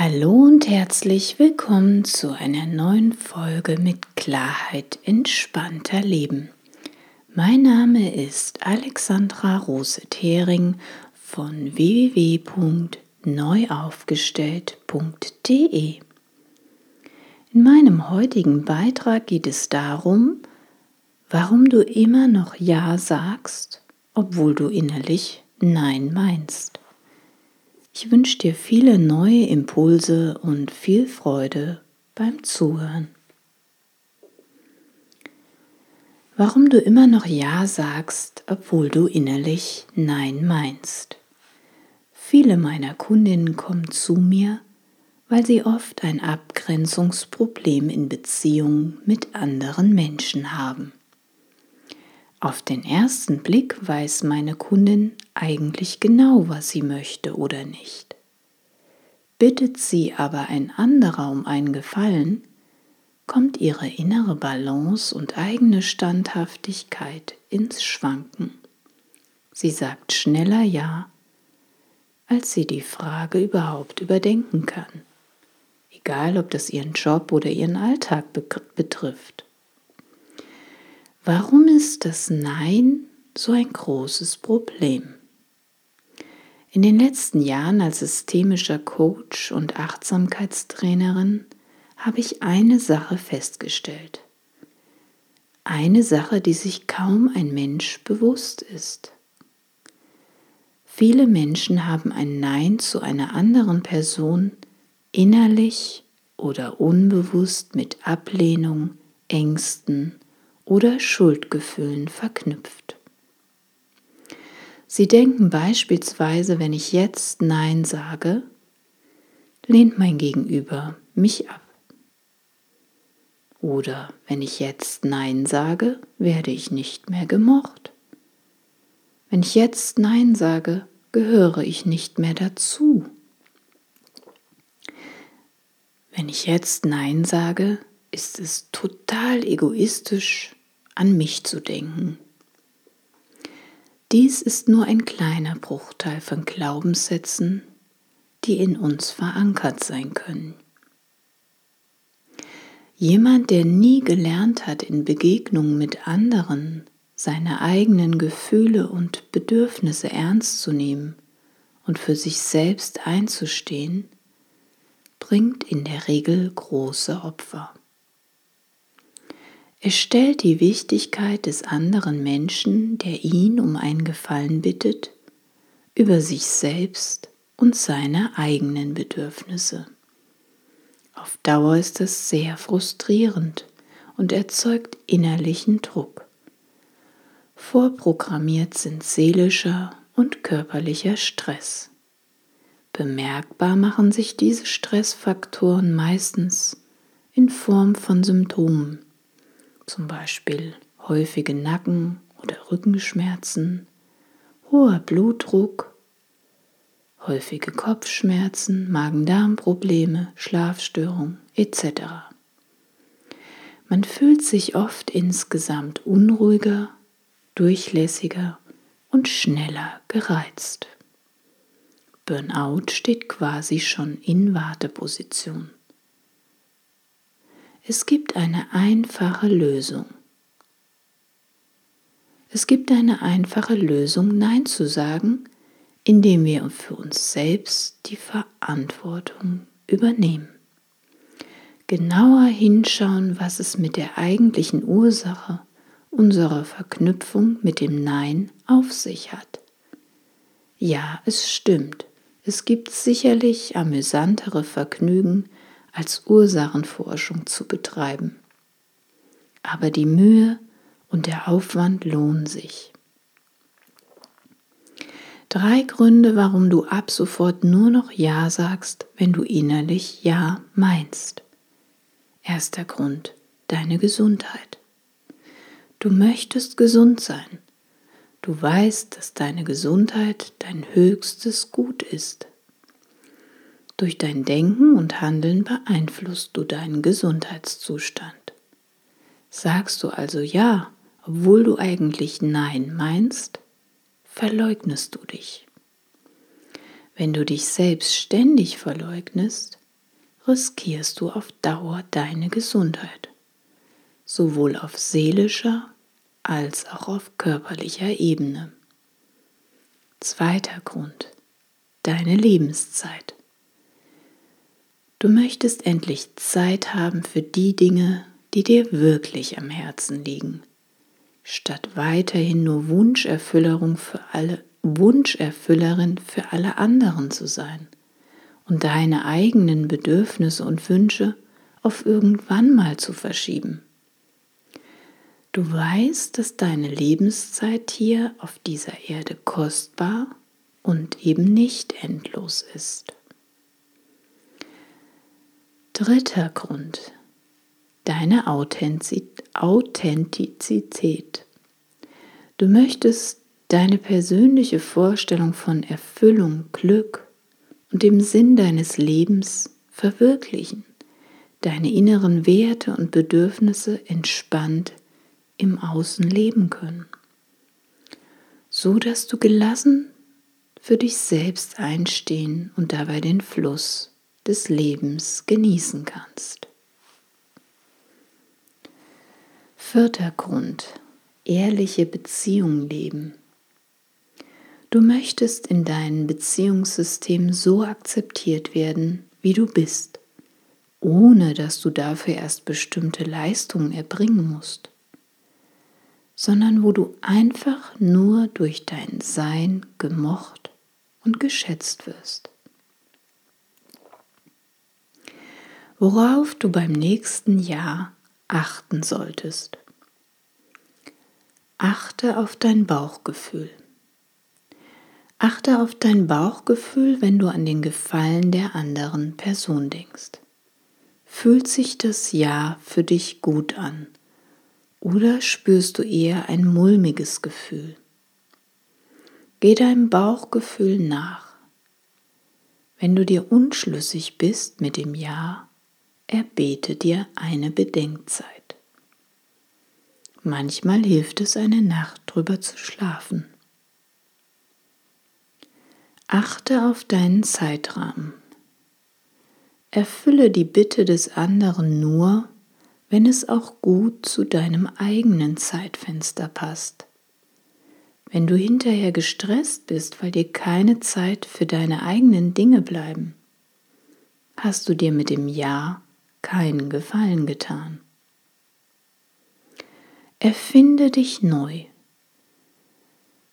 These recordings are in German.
Hallo und herzlich willkommen zu einer neuen Folge mit Klarheit entspannter Leben. Mein Name ist Alexandra Rose-Thering von www.neuaufgestellt.de. In meinem heutigen Beitrag geht es darum, warum du immer noch Ja sagst, obwohl du innerlich Nein meinst. Ich wünsche dir viele neue Impulse und viel Freude beim Zuhören. Warum du immer noch Ja sagst, obwohl du innerlich Nein meinst. Viele meiner Kundinnen kommen zu mir, weil sie oft ein Abgrenzungsproblem in Beziehungen mit anderen Menschen haben. Auf den ersten Blick weiß meine Kundin eigentlich genau, was sie möchte oder nicht. Bittet sie aber ein anderer um einen Gefallen, kommt ihre innere Balance und eigene Standhaftigkeit ins Schwanken. Sie sagt schneller Ja, als sie die Frage überhaupt überdenken kann, egal ob das ihren Job oder ihren Alltag betrifft. Warum ist das Nein so ein großes Problem? In den letzten Jahren als systemischer Coach und Achtsamkeitstrainerin habe ich eine Sache festgestellt. Eine Sache, die sich kaum ein Mensch bewusst ist. Viele Menschen haben ein Nein zu einer anderen Person innerlich oder unbewusst mit Ablehnung, Ängsten oder Schuldgefühlen verknüpft. Sie denken beispielsweise, wenn ich jetzt Nein sage, lehnt mein Gegenüber mich ab. Oder wenn ich jetzt Nein sage, werde ich nicht mehr gemocht. Wenn ich jetzt Nein sage, gehöre ich nicht mehr dazu. Wenn ich jetzt Nein sage, ist es total egoistisch, an mich zu denken. Dies ist nur ein kleiner Bruchteil von Glaubenssätzen, die in uns verankert sein können. Jemand, der nie gelernt hat, in Begegnungen mit anderen seine eigenen Gefühle und Bedürfnisse ernst zu nehmen und für sich selbst einzustehen, bringt in der Regel große Opfer. Es stellt die Wichtigkeit des anderen Menschen, der ihn um einen Gefallen bittet, über sich selbst und seine eigenen Bedürfnisse. Auf Dauer ist es sehr frustrierend und erzeugt innerlichen Druck. Vorprogrammiert sind seelischer und körperlicher Stress. Bemerkbar machen sich diese Stressfaktoren meistens in Form von Symptomen zum Beispiel häufige Nacken- oder Rückenschmerzen, hoher Blutdruck, häufige Kopfschmerzen, Magen-Darm-Probleme, Schlafstörungen etc. Man fühlt sich oft insgesamt unruhiger, durchlässiger und schneller gereizt. Burnout steht quasi schon in Warteposition. Es gibt eine einfache Lösung. Es gibt eine einfache Lösung, Nein zu sagen, indem wir für uns selbst die Verantwortung übernehmen. Genauer hinschauen, was es mit der eigentlichen Ursache unserer Verknüpfung mit dem Nein auf sich hat. Ja, es stimmt, es gibt sicherlich amüsantere Vergnügen, als Ursachenforschung zu betreiben. Aber die Mühe und der Aufwand lohnen sich. Drei Gründe, warum du ab sofort nur noch Ja sagst, wenn du innerlich Ja meinst. Erster Grund, deine Gesundheit. Du möchtest gesund sein. Du weißt, dass deine Gesundheit dein höchstes Gut ist. Durch dein Denken und Handeln beeinflusst du deinen Gesundheitszustand. Sagst du also Ja, obwohl du eigentlich Nein meinst, verleugnest du dich. Wenn du dich selbst ständig verleugnest, riskierst du auf Dauer deine Gesundheit, sowohl auf seelischer als auch auf körperlicher Ebene. Zweiter Grund, deine Lebenszeit. Du möchtest endlich Zeit haben für die Dinge, die dir wirklich am Herzen liegen, statt weiterhin nur Wunscherfüllerung für alle, Wunscherfüllerin für alle anderen zu sein und deine eigenen Bedürfnisse und Wünsche auf irgendwann mal zu verschieben. Du weißt, dass deine Lebenszeit hier auf dieser Erde kostbar und eben nicht endlos ist. Dritter Grund. Deine Authentizität. Du möchtest deine persönliche Vorstellung von Erfüllung, Glück und dem Sinn deines Lebens verwirklichen, deine inneren Werte und Bedürfnisse entspannt im Außen leben können, so dass du gelassen für dich selbst einstehen und dabei den Fluss des Lebens genießen kannst. Vierter Grund. Ehrliche Beziehung leben. Du möchtest in deinem Beziehungssystem so akzeptiert werden, wie du bist, ohne dass du dafür erst bestimmte Leistungen erbringen musst, sondern wo du einfach nur durch dein Sein gemocht und geschätzt wirst. Worauf du beim nächsten Jahr achten solltest. Achte auf dein Bauchgefühl. Achte auf dein Bauchgefühl, wenn du an den Gefallen der anderen Person denkst. Fühlt sich das Ja für dich gut an oder spürst du eher ein mulmiges Gefühl? Geh deinem Bauchgefühl nach. Wenn du dir unschlüssig bist mit dem Ja, erbete dir eine Bedenkzeit. Manchmal hilft es, eine Nacht drüber zu schlafen. Achte auf deinen Zeitrahmen. Erfülle die Bitte des anderen nur, wenn es auch gut zu deinem eigenen Zeitfenster passt. Wenn du hinterher gestresst bist, weil dir keine Zeit für deine eigenen Dinge bleiben, hast du dir mit dem Ja keinen Gefallen getan. Erfinde dich neu.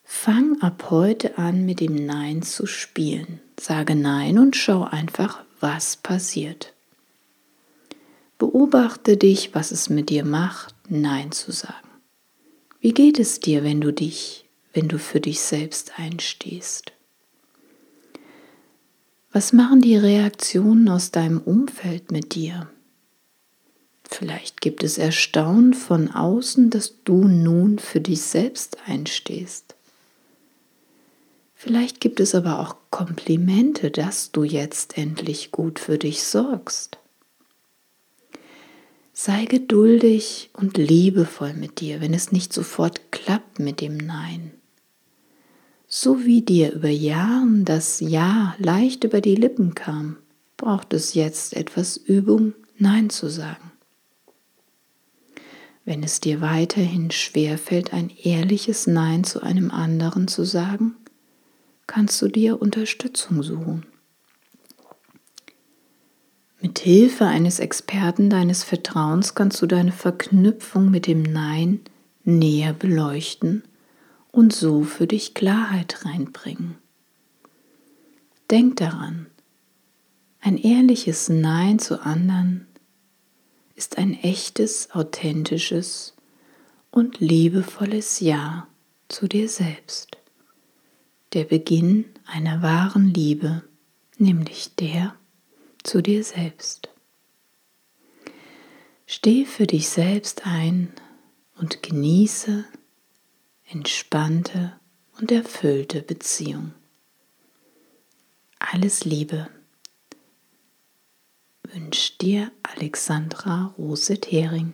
Fang ab heute an, mit dem Nein zu spielen. Sage Nein und schau einfach, was passiert. Beobachte dich, was es mit dir macht, Nein zu sagen. Wie geht es dir, wenn du dich, wenn du für dich selbst einstehst? Was machen die Reaktionen aus deinem Umfeld mit dir? Vielleicht gibt es Erstaunen von außen, dass du nun für dich selbst einstehst. Vielleicht gibt es aber auch Komplimente, dass du jetzt endlich gut für dich sorgst. Sei geduldig und liebevoll mit dir, wenn es nicht sofort klappt mit dem Nein. So wie dir über Jahren das Ja leicht über die Lippen kam, braucht es jetzt etwas Übung, Nein zu sagen. Wenn es dir weiterhin schwerfällt, ein ehrliches Nein zu einem anderen zu sagen, kannst du dir Unterstützung suchen. Mit Hilfe eines Experten deines Vertrauens kannst du deine Verknüpfung mit dem Nein näher beleuchten und so für dich Klarheit reinbringen. Denk daran, ein ehrliches Nein zu anderen ist ein echtes, authentisches und liebevolles Ja zu dir selbst. Der Beginn einer wahren Liebe, nämlich der zu dir selbst. Steh für dich selbst ein und genieße entspannte und erfüllte Beziehung. Alles Liebe wünscht dir Alexandra Rose-Thering.